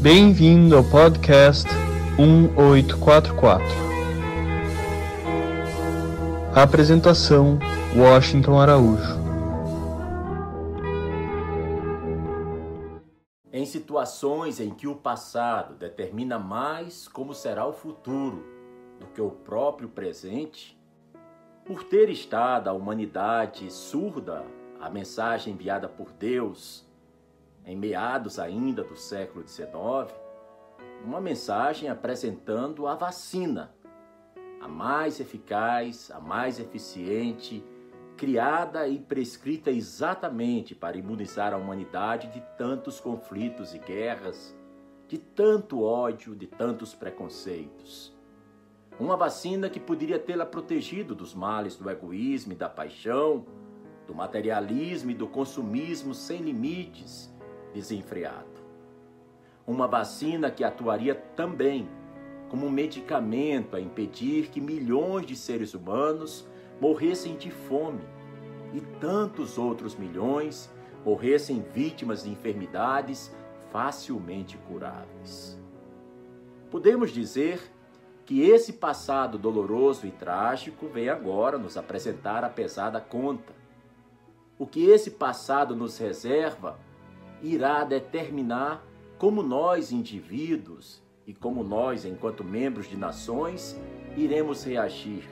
Bem-vindo ao podcast 1844. Apresentação: Washington Araújo. Em situações em que o passado determina mais como será o futuro do que o próprio presente, por ter estado a humanidade surda à mensagem enviada por Deus em meados ainda do século XIX, uma mensagem apresentando a vacina, a mais eficaz, a mais eficiente, criada e prescrita exatamente para imunizar a humanidade de tantos conflitos e guerras, de tanto ódio, de tantos preconceitos. Uma vacina que poderia tê-la protegido dos males do egoísmo e da paixão, do materialismo e do consumismo sem limites, desenfreado. Uma vacina que atuaria também como um medicamento a impedir que milhões de seres humanos morressem de fome e tantos outros milhões morressem vítimas de enfermidades facilmente curáveis. Podemos dizer que esse passado doloroso e trágico vem agora nos apresentar a pesada conta. O que esse passado nos reserva irá determinar como nós, indivíduos, e como nós, enquanto membros de nações, iremos reagir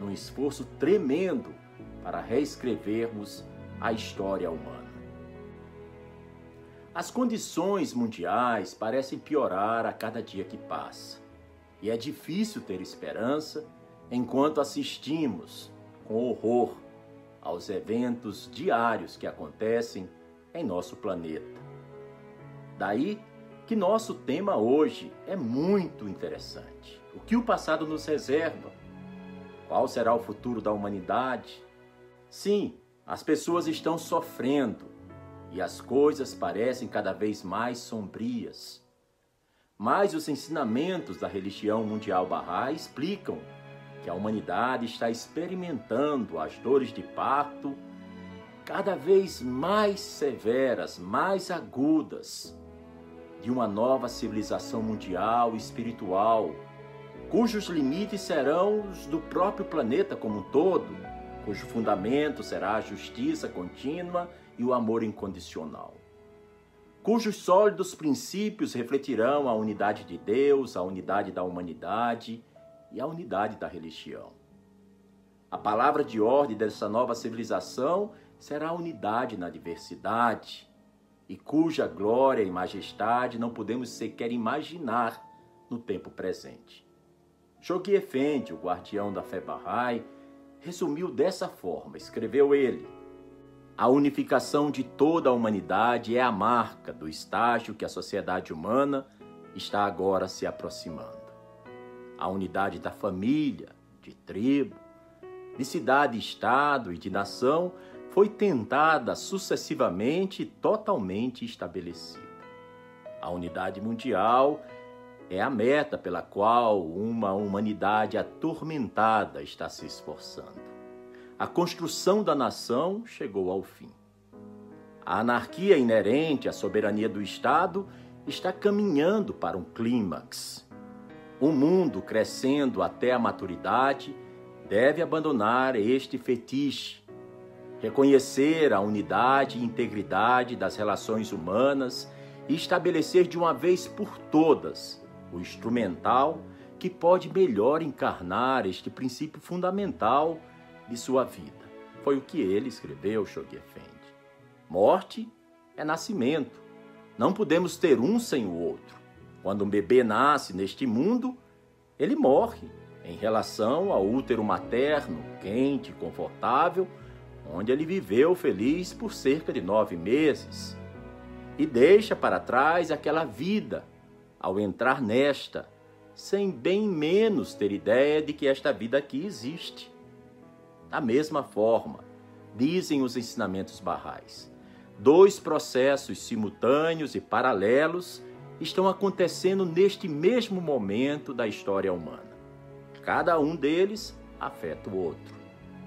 num esforço tremendo para reescrevermos a história humana. As condições mundiais parecem piorar a cada dia que passa, e é difícil ter esperança enquanto assistimos com horror aos eventos diários que acontecem em nosso planeta. Daí que nosso tema hoje é muito interessante. O que o passado nos reserva? Qual será o futuro da humanidade? Sim, as pessoas estão sofrendo e as coisas parecem cada vez mais sombrias. Mas os ensinamentos da religião mundial Bahá'í explicam que a humanidade está experimentando as dores de parto cada vez mais severas, mais agudas, de uma nova civilização mundial e espiritual, cujos limites serão os do próprio planeta como um todo, cujo fundamento será a justiça contínua e o amor incondicional. Cujos sólidos princípios refletirão a unidade de Deus, a unidade da humanidade e a unidade da religião. A palavra de ordem dessa nova civilização será a unidade na diversidade, e cuja glória e majestade não podemos sequer imaginar no tempo presente. Shoghi Effendi, o guardião da fé Bahá'í, resumiu dessa forma, escreveu ele: A unificação de toda a humanidade é a marca do estágio que a sociedade humana está agora se aproximando. A unidade da família, de tribo, de cidade, estado e de nação foi tentada sucessivamente e totalmente estabelecida. A unidade mundial é a meta pela qual uma humanidade atormentada está se esforçando. A construção da nação chegou ao fim. A anarquia inerente à soberania do Estado está caminhando para um clímax. O mundo, crescendo até a maturidade, deve abandonar este fetiche reconhecer a unidade e integridade das relações humanas e estabelecer de uma vez por todas o instrumental que pode melhor encarnar este princípio fundamental de sua vida. Foi o que ele escreveu, Shoghi Effendi. Morte é nascimento. Não podemos ter um sem o outro. Quando um bebê nasce neste mundo, ele morre em relação ao útero materno, quente confortável, onde ele viveu feliz por cerca de nove meses, e deixa para trás aquela vida ao entrar nesta, sem bem menos ter ideia de que esta vida aqui existe. Da mesma forma, dizem os ensinamentos barrais, dois processos simultâneos e paralelos estão acontecendo neste mesmo momento da história humana. Cada um deles afeta o outro.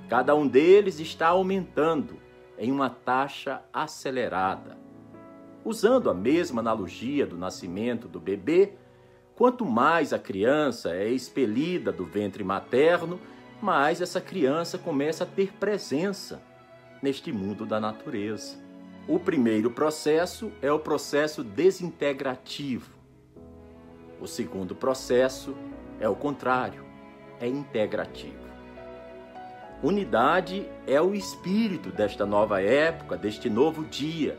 Cada um deles está aumentando em uma taxa acelerada. Usando a mesma analogia do nascimento do bebê, quanto mais a criança é expelida do ventre materno, mais essa criança começa a ter presença neste mundo da natureza. O primeiro processo é o processo desintegrativo. O segundo processo é o contrário, é integrativo. Unidade é o espírito desta nova época, deste novo dia.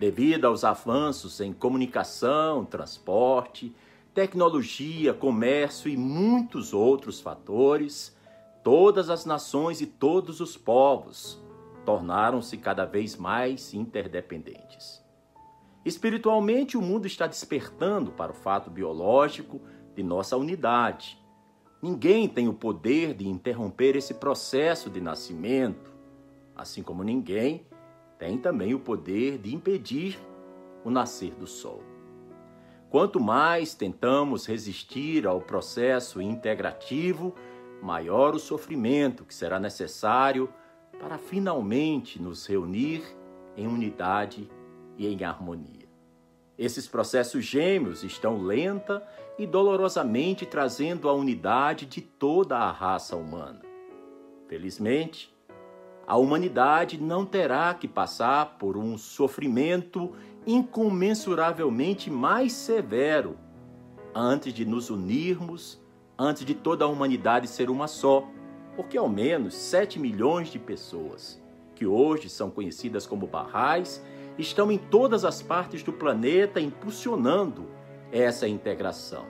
Devido aos avanços em comunicação, transporte, tecnologia, comércio e muitos outros fatores, todas as nações e todos os povos tornaram-se cada vez mais interdependentes. Espiritualmente, o mundo está despertando para o fato biológico de nossa unidade Ninguém tem o poder de interromper esse processo de nascimento, assim como ninguém tem também o poder de impedir o nascer do sol. Quanto mais tentamos resistir ao processo integrativo, maior o sofrimento que será necessário para finalmente nos reunir em unidade e em harmonia. Esses processos gêmeos estão lenta e dolorosamente trazendo a unidade de toda a raça humana. Felizmente, a humanidade não terá que passar por um sofrimento incomensuravelmente mais severo antes de nos unirmos, antes de toda a humanidade ser uma só, porque ao menos 7 milhões de pessoas, que hoje são conhecidas como barrais, estão em todas as partes do planeta impulsionando essa integração.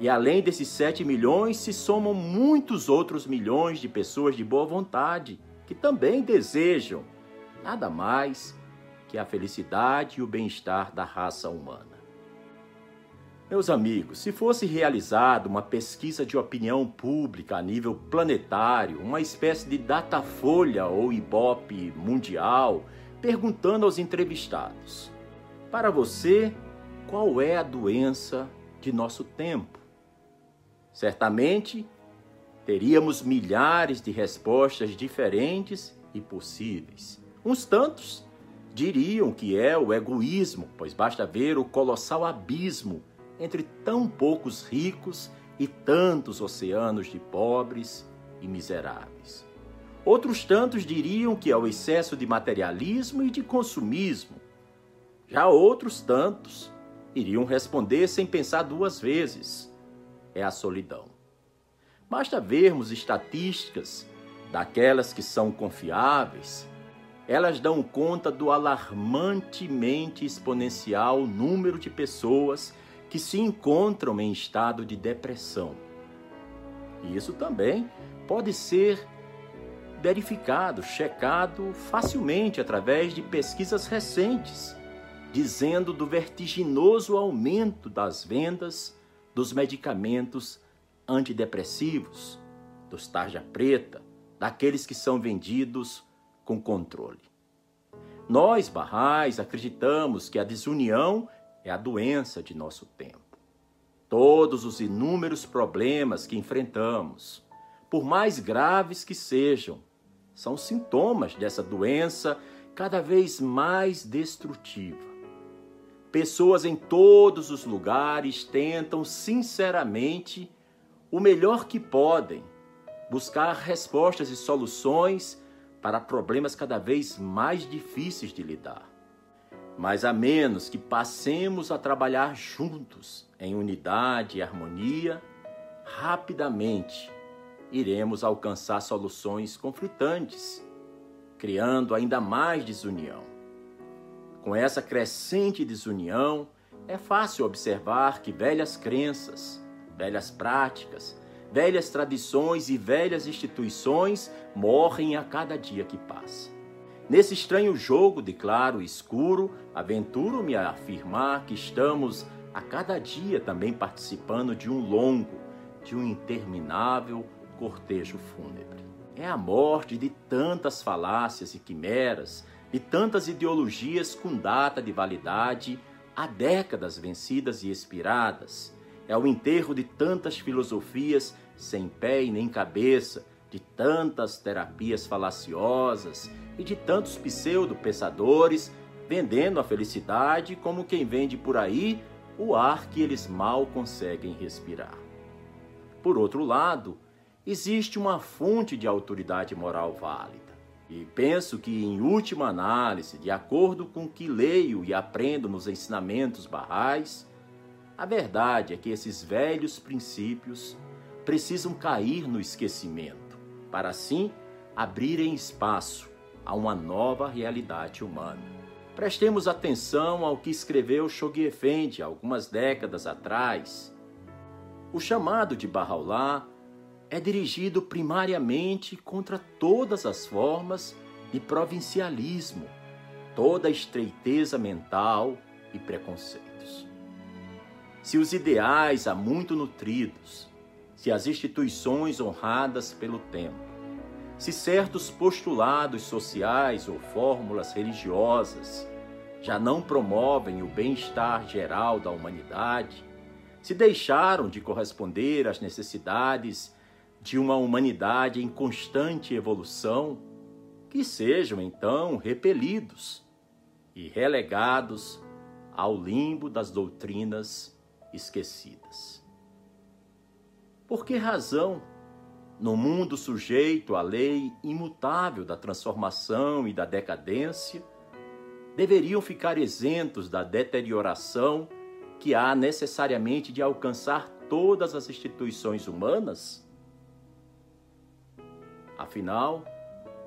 E além desses 7 milhões, se somam muitos outros milhões de pessoas de boa vontade que também desejam nada mais que a felicidade e o bem-estar da raça humana. Meus amigos, se fosse realizada uma pesquisa de opinião pública a nível planetário, uma espécie de datafolha ou ibope mundial, perguntando aos entrevistados: Para você, qual é a doença de nosso tempo? Certamente teríamos milhares de respostas diferentes e possíveis. Uns tantos diriam que é o egoísmo, pois basta ver o colossal abismo entre tão poucos ricos e tantos oceanos de pobres e miseráveis. Outros tantos diriam que é o excesso de materialismo e de consumismo. Já outros tantos iriam responder sem pensar duas vezes: é a solidão. Basta vermos estatísticas daquelas que são confiáveis, elas dão conta do alarmantemente exponencial número de pessoas que se encontram em estado de depressão. E isso também pode ser verificado, checado facilmente através de pesquisas recentes, dizendo do vertiginoso aumento das vendas dos medicamentos antidepressivos, dos tarja preta, daqueles que são vendidos com controle. Nós, barrais, acreditamos que a desunião é a doença de nosso tempo. Todos os inúmeros problemas que enfrentamos, por mais graves que sejam, são sintomas dessa doença cada vez mais destrutiva. Pessoas em todos os lugares tentam sinceramente o melhor que podem buscar respostas e soluções para problemas cada vez mais difíceis de lidar. Mas a menos que passemos a trabalhar juntos em unidade e harmonia, rapidamente iremos alcançar soluções conflitantes, criando ainda mais desunião. Com essa crescente desunião, é fácil observar que velhas crenças, velhas práticas, velhas tradições e velhas instituições morrem a cada dia que passa. Nesse estranho jogo de claro e escuro, aventuro-me a afirmar que estamos a cada dia também participando de um longo, de um interminável cortejo fúnebre. É a morte de tantas falácias e quimeras, de tantas ideologias com data de validade há décadas vencidas e expiradas. É o enterro de tantas filosofias sem pé e nem cabeça, de tantas terapias falaciosas e de tantos pseudo-pensadores vendendo a felicidade como quem vende por aí o ar que eles mal conseguem respirar. Por outro lado, existe uma fonte de autoridade moral válida. E penso que, em última análise, de acordo com o que leio e aprendo nos ensinamentos barrais, a verdade é que esses velhos princípios precisam cair no esquecimento, para assim abrirem espaço a uma nova realidade humana. Prestemos atenção ao que escreveu Shoghi Effendi algumas décadas atrás. O chamado de Bahá'u'lláh é dirigido primariamente contra todas as formas de provincialismo, toda estreiteza mental e preconceitos. Se os ideais há muito nutridos, se as instituições honradas pelo tempo, se certos postulados sociais ou fórmulas religiosas já não promovem o bem-estar geral da humanidade, se deixaram de corresponder às necessidades de uma humanidade em constante evolução, que sejam então repelidos e relegados ao limbo das doutrinas esquecidas. Por que razão, no mundo sujeito à lei imutável da transformação e da decadência, deveriam ficar isentos da deterioração que há necessariamente de alcançar todas as instituições humanas? Afinal,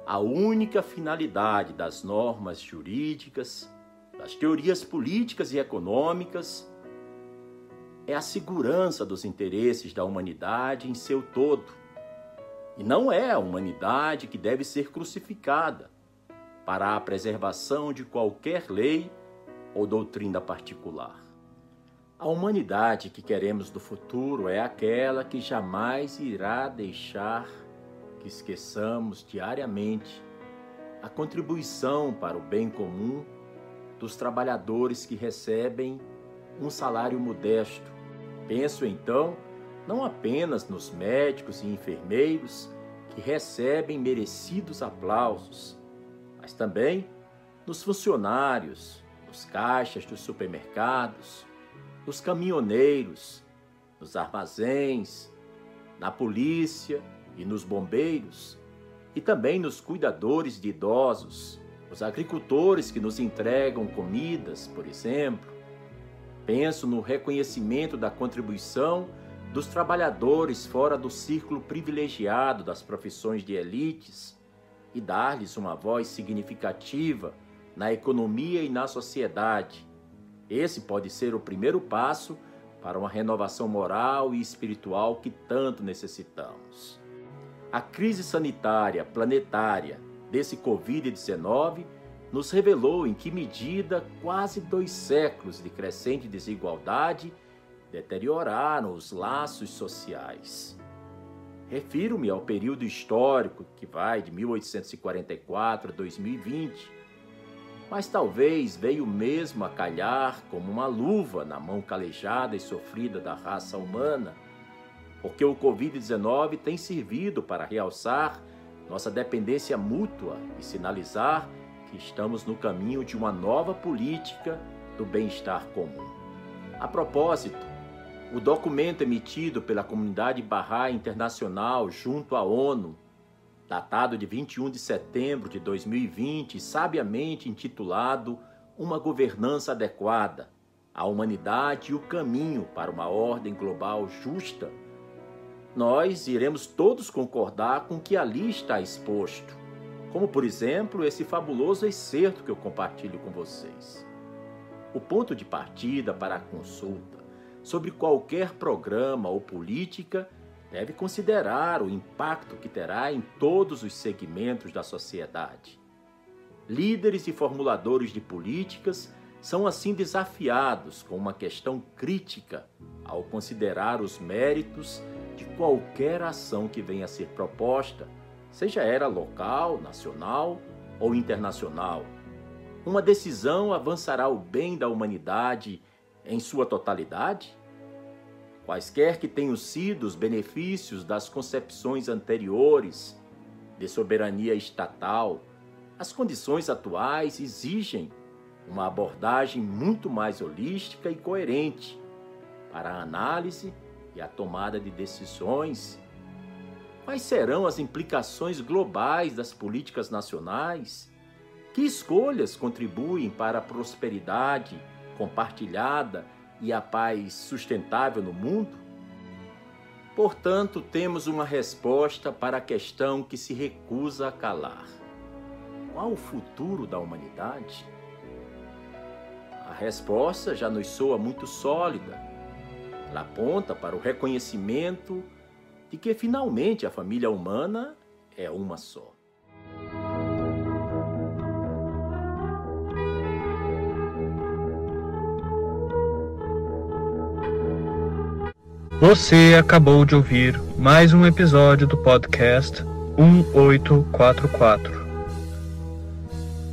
a única finalidade das normas jurídicas, das teorias políticas e econômicas, é a segurança dos interesses da humanidade em seu todo. E não é a humanidade que deve ser crucificada para a preservação de qualquer lei ou doutrina particular. A humanidade que queremos do futuro é aquela que jamais irá deixar que esqueçamos diariamente a contribuição para o bem comum dos trabalhadores que recebem um salário modesto. Penso então não apenas nos médicos e enfermeiros que recebem merecidos aplausos, mas também nos funcionários, nos caixas dos supermercados, nos caminhoneiros, nos armazéns, na polícia e nos bombeiros, e também nos cuidadores de idosos, os agricultores que nos entregam comidas, por exemplo. Penso no reconhecimento da contribuição dos trabalhadores fora do círculo privilegiado das profissões de elites e dar-lhes uma voz significativa na economia e na sociedade. Esse pode ser o primeiro passo para uma renovação moral e espiritual que tanto necessitamos. A crise sanitária planetária desse Covid-19 nos revelou em que medida quase dois séculos de crescente desigualdade deterioraram os laços sociais. Refiro-me ao período histórico que vai de 1844 a 2020, mas talvez veio mesmo a calhar como uma luva na mão calejada e sofrida da raça humana porque o Covid-19 tem servido para realçar nossa dependência mútua e sinalizar que estamos no caminho de uma nova política do bem-estar comum. A propósito, o documento emitido pela comunidade Bahá'í Internacional junto à ONU, datado de 21 de setembro de 2020, sabiamente intitulado Uma Governança Adequada, a Humanidade e o Caminho para uma Ordem Global Justa, nós iremos todos concordar com o que ali está exposto, como por exemplo esse fabuloso excerto que eu compartilho com vocês. O ponto de partida para a consulta sobre qualquer programa ou política deve considerar o impacto que terá em todos os segmentos da sociedade. Líderes e formuladores de políticas são assim desafiados com uma questão crítica ao considerar os méritos de qualquer ação que venha a ser proposta, seja ela local, nacional ou internacional. Uma decisão avançará o bem da humanidade em sua totalidade? Quaisquer que tenham sido os benefícios das concepções anteriores de soberania estatal, as condições atuais exigem uma abordagem muito mais holística e coerente para a análise e a tomada de decisões. Quais serão as implicações globais das políticas nacionais? Que escolhas contribuem para a prosperidade compartilhada e a paz sustentável no mundo? Portanto, temos uma resposta para a questão que se recusa a calar. Qual o futuro da humanidade? A resposta já nos soa muito sólida. Ela aponta para o reconhecimento de que finalmente a família humana é uma só. Você acabou de ouvir mais um episódio do podcast 1844.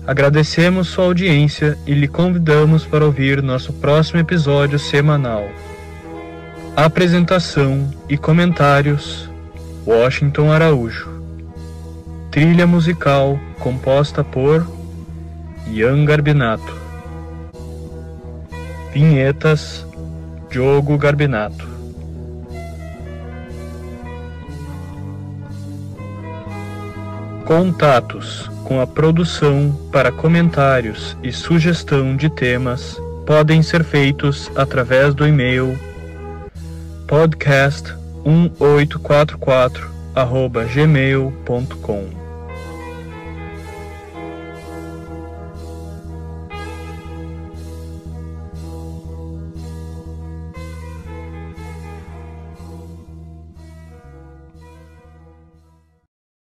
Agradecemos sua audiência e lhe convidamos para ouvir nosso próximo episódio semanal. Apresentação e comentários: Washington Araújo. Trilha musical composta por Ian Garbinato. Vinhetas: Diogo Garbinato. Contatos com a produção para comentários e sugestão de temas podem ser feitos através do e-mail podcast1844@gmail.com.